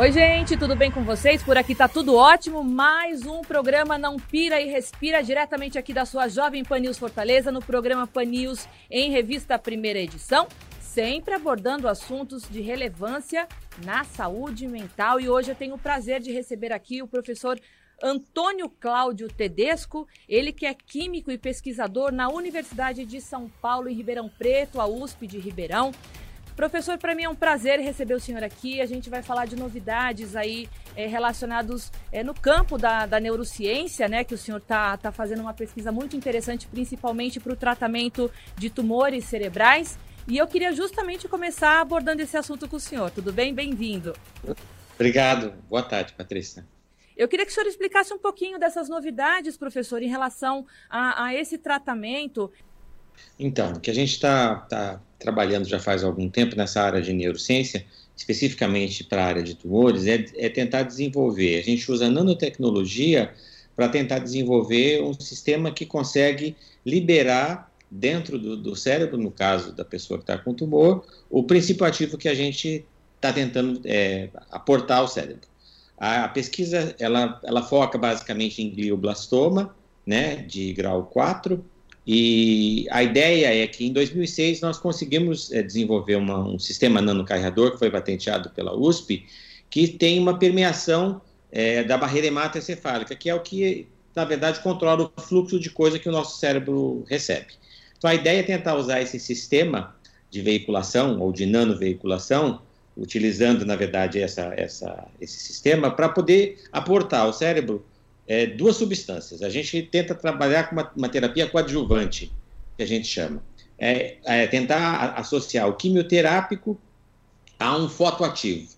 Oi, gente, tudo bem com vocês? Por aqui tá tudo ótimo. Mais um programa Não Pira e Respira, diretamente aqui da sua Jovem Pan News Fortaleza, no programa Pan News em revista primeira edição, sempre abordando assuntos de relevância na saúde mental. E hoje eu tenho o prazer de receber aqui o professor Antônio Cláudio Tedesco, ele que é químico e pesquisador na Universidade de São Paulo, em Ribeirão Preto, a USP de Ribeirão. Professor, para mim é um prazer receber o senhor aqui. A gente vai falar de novidades aí é, relacionados é, no campo da, da, neurociência, né? Que o senhor está tá fazendo uma pesquisa muito interessante, principalmente para o tratamento de tumores cerebrais. E eu queria justamente começar abordando esse assunto com o senhor. Tudo bem? Bem-vindo. Obrigado. Boa tarde, Patrícia. Eu queria que o senhor explicasse um pouquinho dessas novidades, professor, em relação a, a esse tratamento. Então, o que a gente está tá trabalhando já faz algum tempo nessa área de neurociência, especificamente para a área de tumores, é, é tentar desenvolver. A gente usa nanotecnologia para tentar desenvolver um sistema que consegue liberar dentro do, do, cérebro, no caso da pessoa que está com tumor, o princípio ativo que a gente está tentando é, aportar ao cérebro. A, a, pesquisa ela, ela foca basicamente em glioblastoma, né, de grau 4, e a ideia é que em 2006 nós conseguimos é, desenvolver uma, um sistema nanocarreador que foi patenteado pela USP, que tem uma permeação é, da barreira hematoencefálica, que é o que, na verdade, controla o fluxo de coisa que o nosso cérebro recebe. Então a ideia é tentar usar esse sistema de veiculação ou de nanoveiculação, utilizando, na verdade, essa, essa, esse sistema, para poder aportar ao cérebro é, duas substâncias. A gente tenta trabalhar com uma, uma terapia coadjuvante, que a gente chama. É, é, tentar associar o quimioterápico a um fotoativo.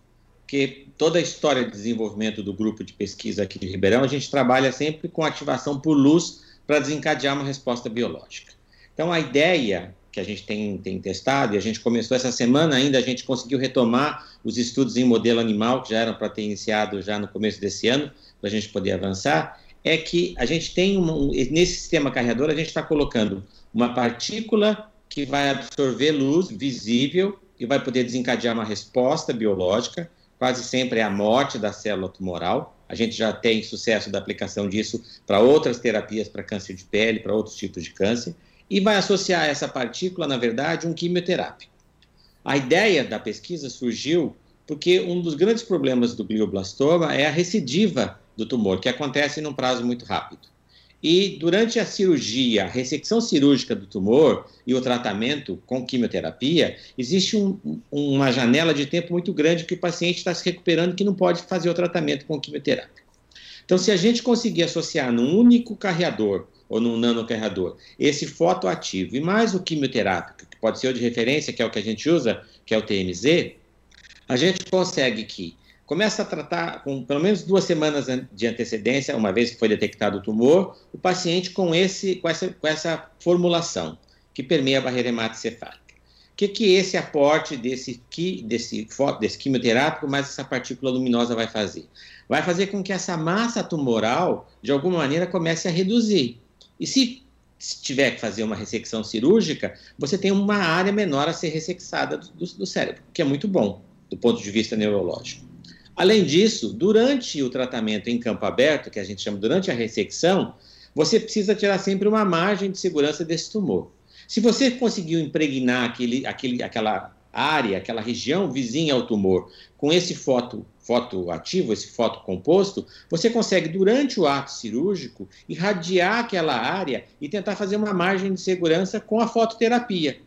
Porque toda a história de desenvolvimento do grupo de pesquisa aqui de Ribeirão, a gente trabalha sempre com ativação por luz para desencadear uma resposta biológica. Então, a ideia que a gente tem, tem testado, e a gente começou essa semana ainda, a gente conseguiu retomar os estudos em modelo animal, que já eram para ter iniciado já no começo desse ano, para a gente poder avançar, é que a gente tem um, nesse sistema carregador a gente está colocando uma partícula que vai absorver luz visível e vai poder desencadear uma resposta biológica, quase sempre é a morte da célula tumoral. A gente já tem sucesso da aplicação disso para outras terapias para câncer de pele, para outros tipos de câncer, e vai associar essa partícula, na verdade, um quimioterápico. A ideia da pesquisa surgiu porque um dos grandes problemas do glioblastoma é a recidiva do tumor, que acontece num prazo muito rápido. E durante a cirurgia, a ressecção cirúrgica do tumor e o tratamento com quimioterapia, existe um, uma janela de tempo muito grande que o paciente está se recuperando que não pode fazer o tratamento com quimioterapia. Então, se a gente conseguir associar num único carreador ou num nanocarreador esse fotoativo e mais o quimioterápico, que pode ser o de referência, que é o que a gente usa, que é o TMZ, a gente consegue que começa a tratar com pelo menos duas semanas de antecedência, uma vez que foi detectado o tumor, o paciente com, esse, com, essa, com essa formulação que permeia a barreira hematocefálica. O que, que esse aporte desse, desse, desse quimioterápico mais essa partícula luminosa vai fazer? Vai fazer com que essa massa tumoral, de alguma maneira, comece a reduzir. E se tiver que fazer uma ressecção cirúrgica, você tem uma área menor a ser ressexada do, do cérebro, que é muito bom do ponto de vista neurológico. Além disso, durante o tratamento em campo aberto, que a gente chama durante a ressecção, você precisa tirar sempre uma margem de segurança desse tumor. Se você conseguiu impregnar aquele, aquele, aquela área, aquela região vizinha ao tumor com esse foto, foto ativo, esse foto composto, você consegue, durante o ato cirúrgico, irradiar aquela área e tentar fazer uma margem de segurança com a fototerapia.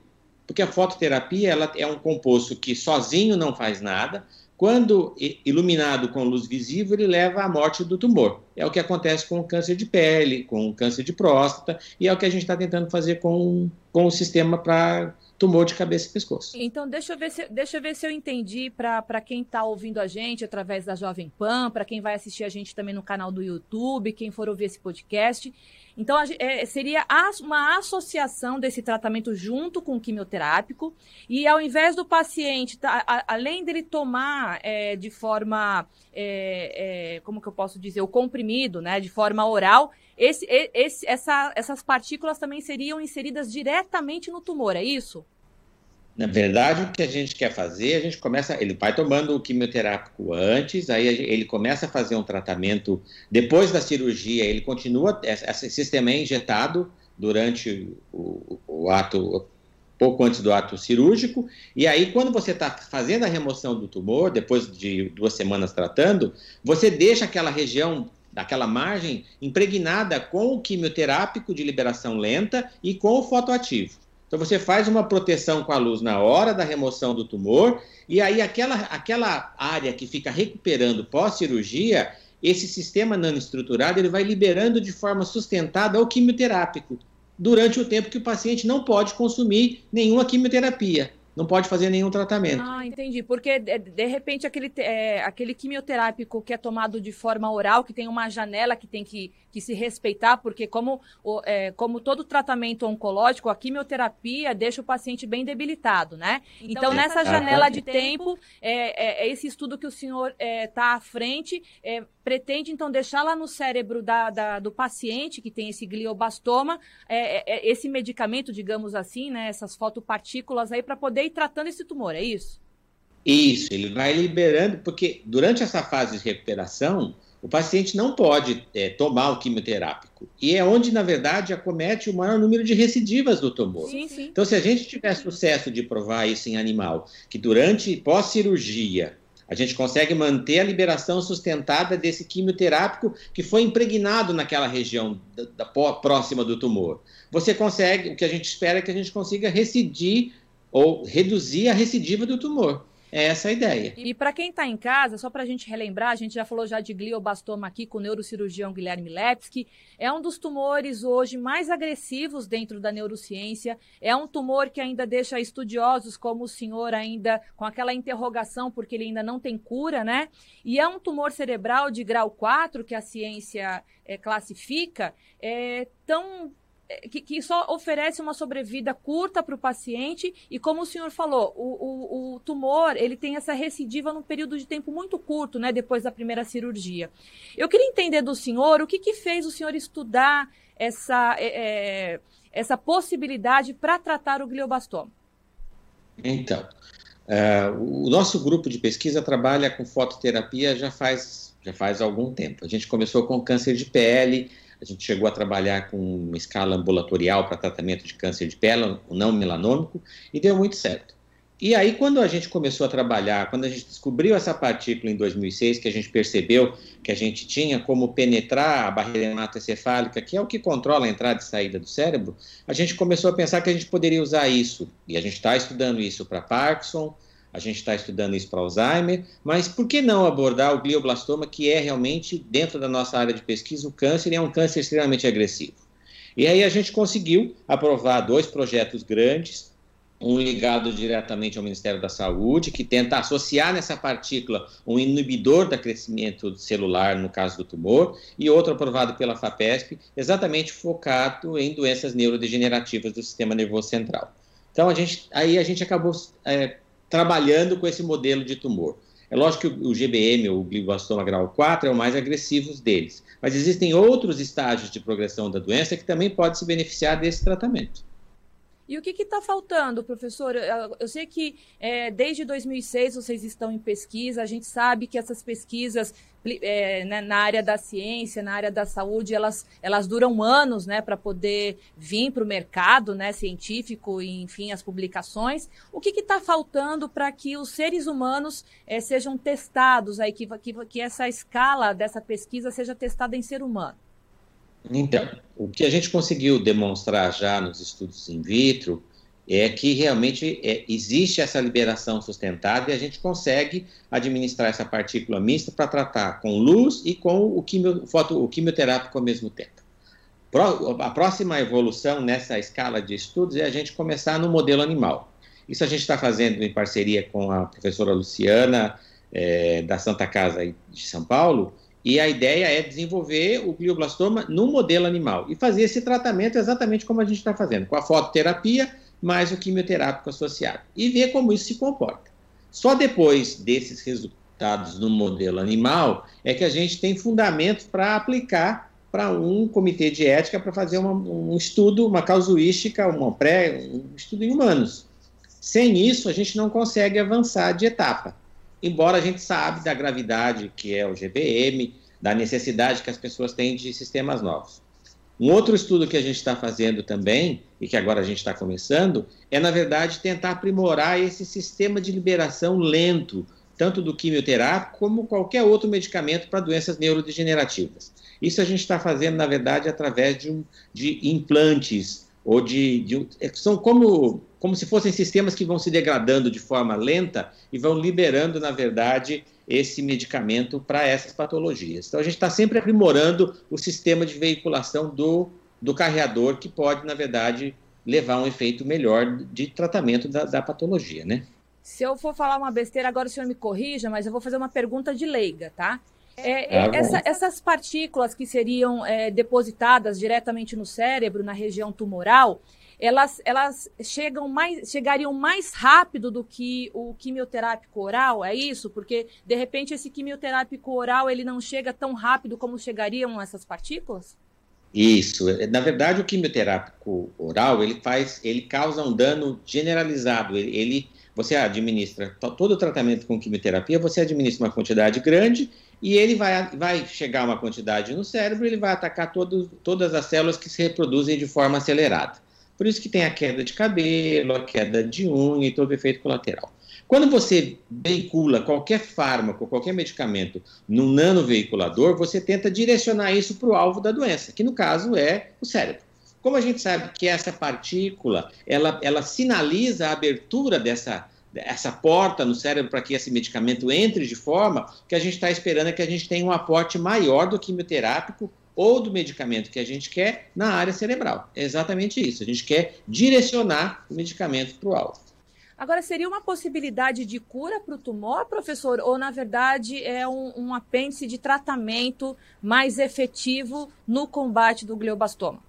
Porque a fototerapia ela é um composto que sozinho não faz nada, quando iluminado com luz visível, ele leva à morte do tumor. É o que acontece com o câncer de pele, com o câncer de próstata, e é o que a gente está tentando fazer com com o sistema para tumor de cabeça e pescoço. Então, deixa eu ver se, deixa eu, ver se eu entendi para quem está ouvindo a gente através da Jovem Pan, para quem vai assistir a gente também no canal do YouTube, quem for ouvir esse podcast. Então, é, seria uma associação desse tratamento junto com o quimioterápico, e ao invés do paciente, tá, a, além dele tomar é, de forma, é, é, como que eu posso dizer, o comprimido, né, de forma oral, esse, esse, essa, essas partículas também seriam inseridas diretamente no tumor, é isso? Na verdade, o que a gente quer fazer, a gente começa, ele vai tomando o quimioterápico antes, aí ele começa a fazer um tratamento depois da cirurgia, ele continua, esse sistema é injetado durante o, o ato, pouco antes do ato cirúrgico, e aí quando você está fazendo a remoção do tumor, depois de duas semanas tratando, você deixa aquela região daquela margem impregnada com o quimioterápico de liberação lenta e com o fotoativo. Então você faz uma proteção com a luz na hora da remoção do tumor, e aí aquela, aquela área que fica recuperando pós-cirurgia, esse sistema nanoestruturado ele vai liberando de forma sustentada o quimioterápico durante o tempo que o paciente não pode consumir nenhuma quimioterapia não pode fazer nenhum tratamento. Ah, entendi. Porque, de repente, aquele, é, aquele quimioterápico que é tomado de forma oral, que tem uma janela que tem que, que se respeitar, porque como, é, como todo tratamento oncológico, a quimioterapia deixa o paciente bem debilitado, né? Então, então nessa janela de tempo, é, é, é, esse estudo que o senhor está é, à frente, é, pretende, então, deixar lá no cérebro da, da, do paciente que tem esse gliobastoma, esse medicamento, digamos assim, né, essas fotopartículas aí, para poder ir tratando esse tumor, é isso? Isso, ele vai liberando, porque durante essa fase de recuperação, o paciente não pode é, tomar o quimioterápico. E é onde, na verdade, acomete o maior número de recidivas do tumor. Sim, sim. Então, se a gente tiver sucesso de provar isso em animal, que durante pós-cirurgia a gente consegue manter a liberação sustentada desse quimioterápico que foi impregnado naquela região da, da, próxima do tumor. Você consegue, o que a gente espera é que a gente consiga recidir ou reduzir a recidiva do tumor. É essa a ideia. E para quem está em casa, só para a gente relembrar, a gente já falou já de gliobastoma aqui com o neurocirurgião Guilherme Lepski. É um dos tumores hoje mais agressivos dentro da neurociência. É um tumor que ainda deixa estudiosos como o senhor ainda com aquela interrogação, porque ele ainda não tem cura, né? E é um tumor cerebral de grau 4 que a ciência é, classifica, é, tão que, que, só oferece uma sobrevida curta para o paciente e como o senhor falou, o, o, o, tumor ele tem essa recidiva num período de tempo muito curto, né, depois da primeira cirurgia. Eu queria entender do senhor o que, que fez o senhor estudar essa, é, é essa possibilidade para tratar o gliobastoma. Então, é, o nosso grupo de pesquisa trabalha com fototerapia já faz, já faz algum tempo. A gente começou com câncer de pele, a gente chegou a trabalhar com uma escala ambulatorial para tratamento de câncer de pele, o não melanômico, e deu muito certo. E aí, quando a gente começou a trabalhar, quando a gente descobriu essa partícula em 2006, que a gente percebeu que a gente tinha como penetrar a barreira hematoencefálica, que é o que controla a entrada e saída do cérebro, a gente começou a pensar que a gente poderia usar isso. E a gente está estudando isso para Parkinson, a gente está estudando isso para Alzheimer, mas por que não abordar o glioblastoma, que é realmente, dentro da nossa área de pesquisa, o câncer e é um câncer extremamente agressivo? E aí a gente conseguiu aprovar dois projetos grandes, um ligado diretamente ao Ministério da Saúde, que tenta associar nessa partícula um inibidor do crescimento celular, no caso do tumor, e outro aprovado pela FAPESP, exatamente focado em doenças neurodegenerativas do sistema nervoso central. Então, a gente, aí a gente acabou é, trabalhando com esse modelo de tumor. É lógico que o GBM, o glioblastoma grau 4, é o mais agressivo deles, mas existem outros estágios de progressão da doença que também podem se beneficiar desse tratamento. E o que está faltando, professor? Eu, sei que é, desde 2006 vocês estão em pesquisa, a gente sabe que essas pesquisas é, né, na área da ciência, na área da saúde, elas, elas duram anos né, para poder vir para o mercado né, científico e, enfim, as publicações. O que está faltando para que os seres humanos é, sejam testados, aí, que, que, que essa escala dessa pesquisa seja testada em ser humano? Então, o que a gente conseguiu demonstrar já nos estudos in vitro é que realmente é, existe essa liberação sustentada e a gente consegue administrar essa partícula mista para tratar com luz e com o, quimio, foto, o quimioterápico ao mesmo tempo. a próxima evolução nessa escala de estudos é a gente começar no modelo animal. Isso a gente está fazendo em parceria com a professora Luciana, é, da Santa Casa de São Paulo, e a ideia é desenvolver o glioblastoma no modelo animal e fazer esse tratamento exatamente como a gente está fazendo, com a fototerapia mais o quimioterápico associado, e ver como isso se comporta. Só depois desses resultados no modelo animal é que a gente tem fundamentos para aplicar para um comitê de ética para fazer uma, um estudo, uma causuística, uma pré, um estudo em humanos. Sem isso, a gente não consegue avançar de etapa embora a gente sabe da gravidade que é o GBM, da necessidade que as pessoas têm de sistemas novos. Um outro estudo que a gente está fazendo também, e que agora a gente está começando, é, na verdade, tentar aprimorar esse sistema de liberação lento, tanto do quimioterápico como qualquer outro medicamento para doenças neurodegenerativas. Isso a gente está fazendo, na verdade, através de, um, de implantes, ou de, de, são como como se fossem sistemas que vão se degradando de forma lenta e vão liberando, na verdade, esse medicamento para essas patologias. Então, a gente está sempre aprimorando o sistema de veiculação do, do carreador, que pode, na verdade, levar a um efeito melhor de tratamento da, da patologia, né? Se eu for falar uma besteira, agora o senhor me corrija, mas eu vou fazer uma pergunta de leiga, tá? É, é, essa, essas partículas que seriam é, depositadas diretamente no cérebro, na região tumoral, elas, elas chegam mais, chegariam mais rápido do que o quimioterápico oral, é isso? Porque, de repente, esse quimioterápico oral ele não chega tão rápido como chegariam essas partículas? Isso. Na verdade, o quimioterápico oral, ele faz, ele causa um dano generalizado. Ele, ele você administra todo o tratamento com quimioterapia, você administra uma quantidade grande e ele vai, vai chegar uma quantidade no cérebro, ele vai atacar todo, todas as células que se reproduzem de forma acelerada. Por isso que tem a queda de cabelo, a queda de unha e todo efeito colateral. Quando você veicula qualquer fármaco, qualquer medicamento num nanoveiculador, você tenta direcionar isso para o alvo da doença, que no caso é o cérebro. Como a gente sabe que essa partícula, ela, ela sinaliza a abertura dessa, essa porta no cérebro para que esse medicamento entre de forma que a gente está esperando é que a gente tenha um aporte maior do quimioterápico ou do medicamento que a gente quer na área cerebral. É exatamente isso. A gente quer direcionar o medicamento para o alvo. Agora, seria uma possibilidade de cura para o tumor, professor? Ou, na verdade, é um, um, apêndice de tratamento mais efetivo no combate do glioblastoma?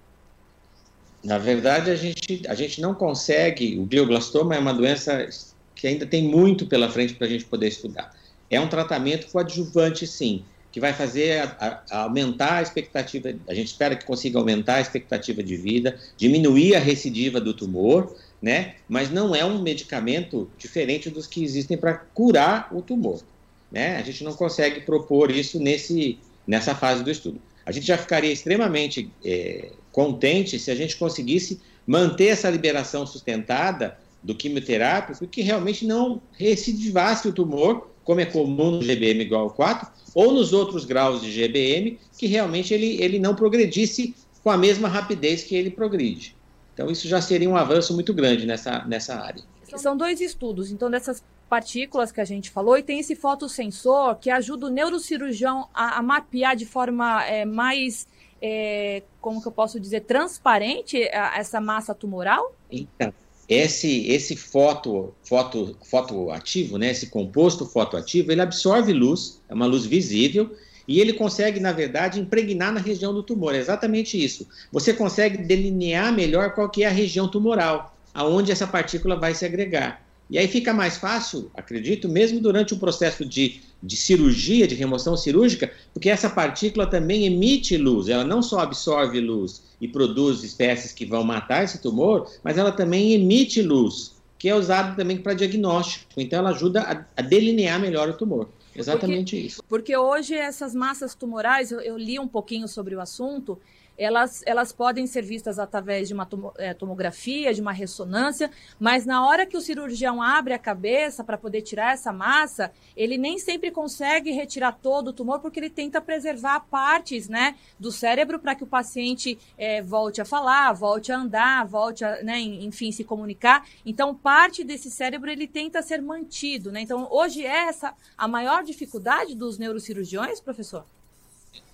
Na verdade, a gente, a gente não consegue. O glioblastoma é uma doença que ainda tem muito pela frente para a gente poder estudar. É um tratamento coadjuvante, sim que vai fazer a, a aumentar a expectativa, a gente espera que consiga aumentar a expectativa de vida, diminuir a recidiva do tumor, né? Mas não é um medicamento diferente dos que existem para curar o tumor, né? A gente não consegue propor isso nesse, nessa fase do estudo. A gente já ficaria extremamente é, contente se a gente conseguisse manter essa liberação sustentada do quimioterápico que realmente não recidivasse o tumor, como é comum no GBM igual a 4, ou nos outros graus de GBM, que realmente ele, ele não progredisse com a mesma rapidez que ele progride. Então, isso já seria um avanço muito grande nessa, nessa área. São dois estudos, então, dessas partículas que a gente falou, e tem esse fotossensor que ajuda o neurocirurgião a, a mapear de forma é, mais, é, como que eu posso dizer, transparente a, essa massa tumoral? Então, esse esse foto foto foto ativo, né, esse composto fotoativo, ele absorve luz, é uma luz visível e ele consegue, na verdade, impregnar na região do tumor. É exatamente isso. Você consegue delinear melhor qual que é a região tumoral, aonde essa partícula vai se agregar. E aí fica mais fácil, acredito, mesmo durante o processo de, de cirurgia, de remoção cirúrgica, porque essa partícula também emite luz, ela não só absorve luz e produz espécies que vão matar esse tumor, mas ela também emite luz, que é usada também para diagnóstico. Então ela ajuda a, a delinear melhor o tumor. Exatamente porque, isso. Porque hoje essas massas tumorais, eu, eu li um pouquinho sobre o assunto, elas, elas podem ser vistas através de uma é, tomografia, de uma ressonância, mas na hora que o cirurgião abre a cabeça para poder tirar essa massa, ele nem sempre consegue retirar todo o tumor, porque ele tenta preservar partes né, do cérebro para que o paciente é, volte a falar, volte a andar, volte a, né, enfim, se comunicar. Então, parte desse cérebro ele tenta ser mantido. Né? Então, hoje é essa a maior dificuldade dos neurocirurgiões, professor?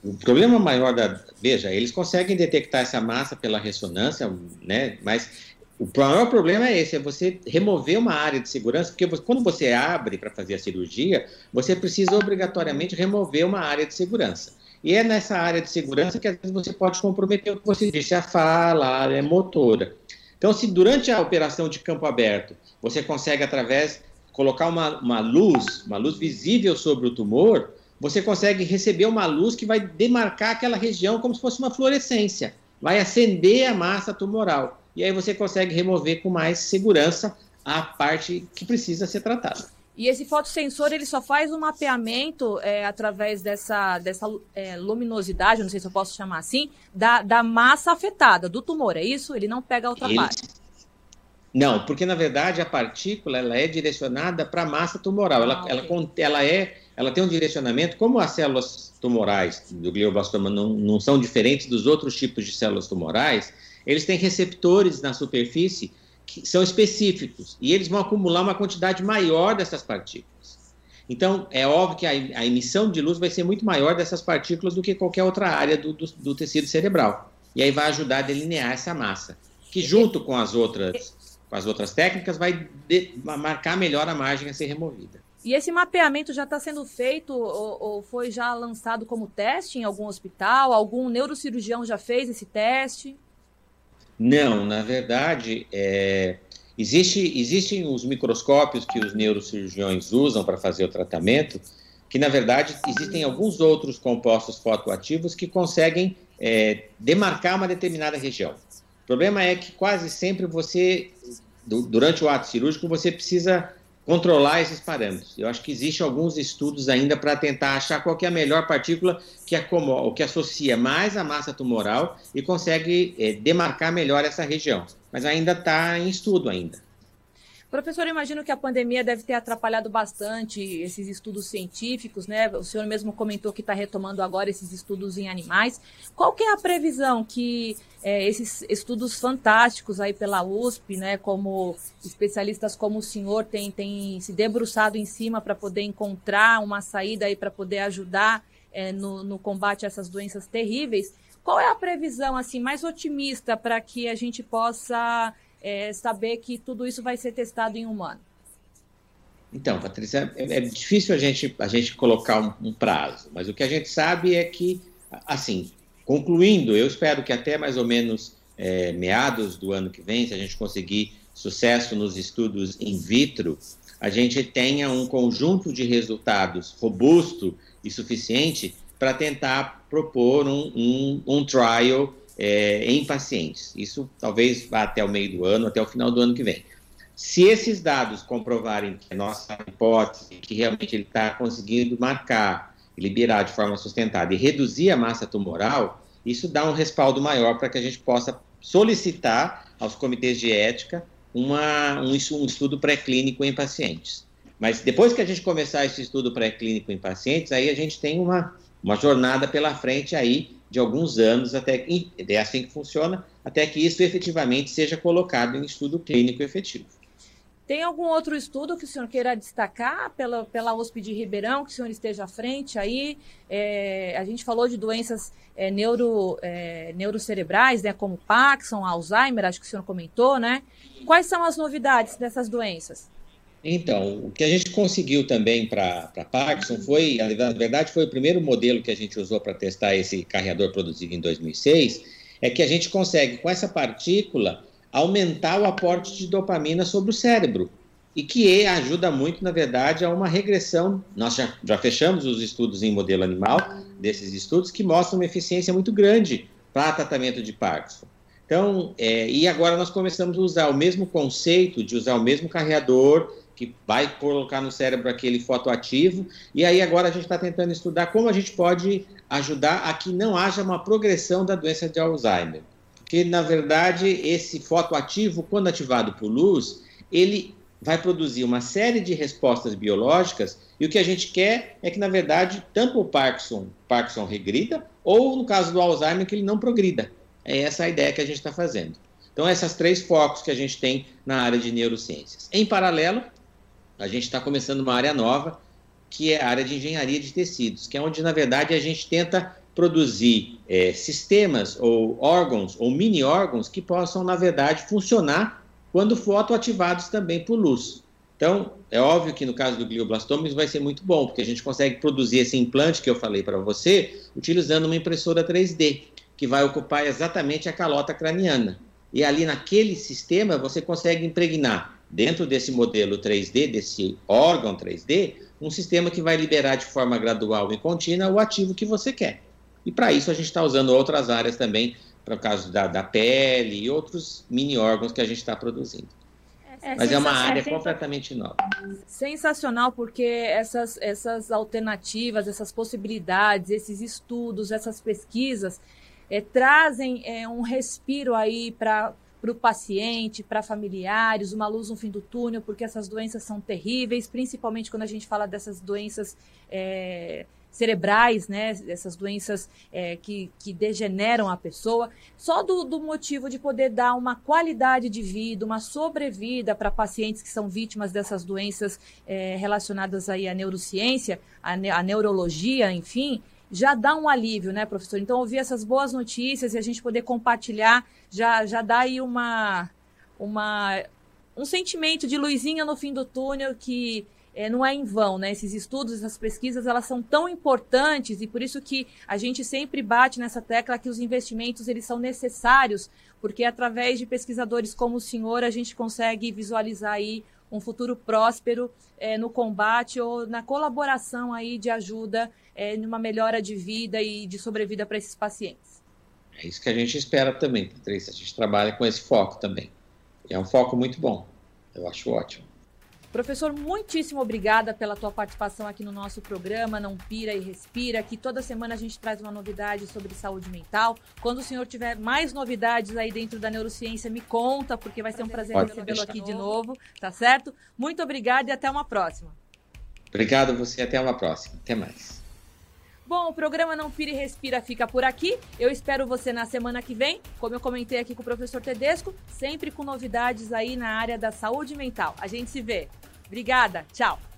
O problema maior da. Veja, eles conseguem detectar essa massa pela ressonância, né? Mas o maior problema é esse: é você remover uma área de segurança, porque quando você abre para fazer a cirurgia, você precisa obrigatoriamente remover uma área de segurança. E é nessa área de segurança que às vezes você pode comprometer o que você disse, a fala, a área motora. Então, se durante a operação de campo aberto você consegue, através, colocar uma, uma luz, uma luz visível sobre o tumor, você consegue receber uma luz que vai demarcar aquela região como se fosse uma fluorescência, vai acender a massa tumoral. E aí você consegue remover com mais segurança a parte que precisa ser tratada. E esse fotossensor ele só faz um mapeamento é, através dessa, dessa é, luminosidade, não sei se eu posso chamar assim, da, da massa afetada, do tumor, é isso? Ele não pega a outra ele... parte. Não, porque na verdade a partícula ela é direcionada para a massa tumoral. Ela, ah, okay. ela, ela, é, ela tem um direcionamento, como as células tumorais do glioblastoma não, não são diferentes dos outros tipos de células tumorais, eles têm receptores na superfície que são específicos e eles vão acumular uma quantidade maior dessas partículas. Então, é óbvio que a, a emissão de luz vai ser muito maior dessas partículas do que qualquer outra área do, do, do tecido cerebral. E aí vai ajudar a delinear essa massa, que junto com as outras com as outras técnicas, vai de, marcar melhor a margem a ser removida. E esse mapeamento já está sendo feito ou, ou, foi já lançado como teste em algum hospital? Algum neurocirurgião já fez esse teste? Não, na verdade, é, existe, existem os microscópios que os neurocirurgiões usam para fazer o tratamento, que na verdade existem alguns outros compostos fotoativos que conseguem é, demarcar uma determinada região problema é que quase sempre você, durante o ato cirúrgico, você precisa controlar esses parâmetros. Eu acho que existem alguns estudos ainda para tentar achar qual é a melhor partícula que, acomoda, que associa mais a massa tumoral e consegue é, demarcar melhor essa região. Mas ainda está em estudo ainda. Professor, eu imagino que a pandemia deve ter atrapalhado bastante esses estudos científicos, né? O senhor mesmo comentou que está retomando agora esses estudos em animais. Qual que é a previsão que é, esses estudos fantásticos aí pela USP, né? Como especialistas como o senhor tem, tem se debruçado em cima para poder encontrar uma saída aí para poder ajudar é, no, no combate a essas doenças terríveis. Qual é a previsão assim mais otimista para que a gente possa é, saber que tudo isso vai ser testado em humano? Então, Patrícia, é, é difícil a gente, a gente colocar um, um, prazo, mas o que a gente sabe é que, assim, concluindo, eu espero que até mais ou menos é, meados do ano que vem, se a gente conseguir sucesso nos estudos in vitro, a gente tenha um conjunto de resultados robusto e suficiente para tentar propor um, um, um trial é, em pacientes. Isso talvez vá até o meio do ano, até o final do ano que vem. Se esses dados comprovarem que a nossa hipótese, que realmente ele está conseguindo marcar, liberar de forma sustentada e reduzir a massa tumoral, isso dá um respaldo maior para que a gente possa solicitar aos comitês de ética uma, um, um estudo pré-clínico em pacientes. Mas depois que a gente começar esse estudo pré-clínico em pacientes, aí a gente tem uma, uma jornada pela frente aí de alguns anos, até que, é assim que funciona, até que isso efetivamente seja colocado em estudo clínico efetivo. Tem algum outro estudo que o senhor queira destacar pela, pela USP de Ribeirão, que o senhor esteja à frente aí? É, a gente falou de doenças é, neuro, é, neurocerebrais, né, como Parkinson, Alzheimer, acho que o senhor comentou, né? Quais são as novidades dessas doenças? Então, o que a gente conseguiu também para Parkinson foi, na verdade, foi o primeiro modelo que a gente usou para testar esse carreador produzido em 2006, é que a gente consegue, com essa partícula, aumentar o aporte de dopamina sobre o cérebro. E que ajuda muito, na verdade, a uma regressão. Nós já, já fechamos os estudos em modelo animal, desses estudos, que mostram uma eficiência muito grande para tratamento de Parkinson. Então, é, e agora nós começamos a usar o mesmo conceito de usar o mesmo carreador que vai colocar no cérebro aquele fotoativo. E aí agora a gente está tentando estudar como a gente pode ajudar a que não haja uma progressão da doença de Alzheimer. Porque, na verdade, esse fotoativo, quando ativado por luz, ele vai produzir uma série de respostas biológicas e o que a gente quer é que, na verdade, tanto o Parkinson, Parkinson regrida, ou no caso do Alzheimer, que ele não progrida. É essa a ideia que a gente está fazendo. Então, esses três focos que a gente tem na área de neurociências. Em paralelo, a gente está começando uma área nova, que é a área de engenharia de tecidos, que é onde, na verdade, a gente tenta produzir é, sistemas ou órgãos ou mini órgãos que possam, na verdade, funcionar quando fotoativados também por luz. Então, é óbvio que no caso do glioblastoma isso vai ser muito bom, porque a gente consegue produzir esse implante que eu falei para você utilizando uma impressora 3D, que vai ocupar exatamente a calota craniana. E ali naquele sistema você consegue impregnar dentro desse modelo 3D, desse órgão 3D, um sistema que vai liberar de forma gradual e contínua o ativo que você quer. E para isso a gente está usando outras áreas também, para o caso da, da pele e outros mini órgãos que a gente está produzindo. É Mas é uma área completamente nova. Sensacional, porque essas, essas alternativas, essas possibilidades, esses estudos, essas pesquisas é, trazem é, um respiro aí para para o paciente, para familiares, uma luz no fim do túnel, porque essas doenças são terríveis, principalmente quando a gente fala dessas doenças é, cerebrais, né? Essas doenças é, que, que degeneram a pessoa, só do, do motivo de poder dar uma qualidade de vida, uma sobrevida para pacientes que são vítimas dessas doenças é, relacionadas aí à neurociência, à, à neurologia, enfim, já dá um alívio, né, professor? Então, ouvir essas boas notícias e a gente poder compartilhar já, já dá aí uma, uma, um sentimento de luzinha no fim do túnel que é, não é em vão, né? Esses estudos, essas pesquisas, elas são tão importantes e por isso que a gente sempre bate nessa tecla que os investimentos eles são necessários, porque através de pesquisadores como o senhor a gente consegue visualizar aí um futuro próspero é, no combate ou na colaboração aí de ajuda é, numa melhora de vida e de sobrevida para esses pacientes. É isso que a gente espera também, Patrícia. A gente trabalha com esse foco também. E é um foco muito bom. Eu acho ótimo. Professor, muitíssimo obrigada pela tua participação aqui no nosso programa Não Pira e Respira, que toda semana a gente traz uma novidade sobre saúde mental. Quando o senhor tiver mais novidades aí dentro da neurociência, me conta, porque vai ser um prazer recebê-lo aqui de novo, tá certo? Muito obrigada e até uma próxima. Obrigado a você, até uma próxima. Até mais. Bom, o programa Não Pira e Respira fica por aqui. Eu espero você na semana que vem, como eu comentei aqui com o professor Tedesco, sempre com novidades aí na área da saúde mental. A gente se vê. Obrigada, tchau.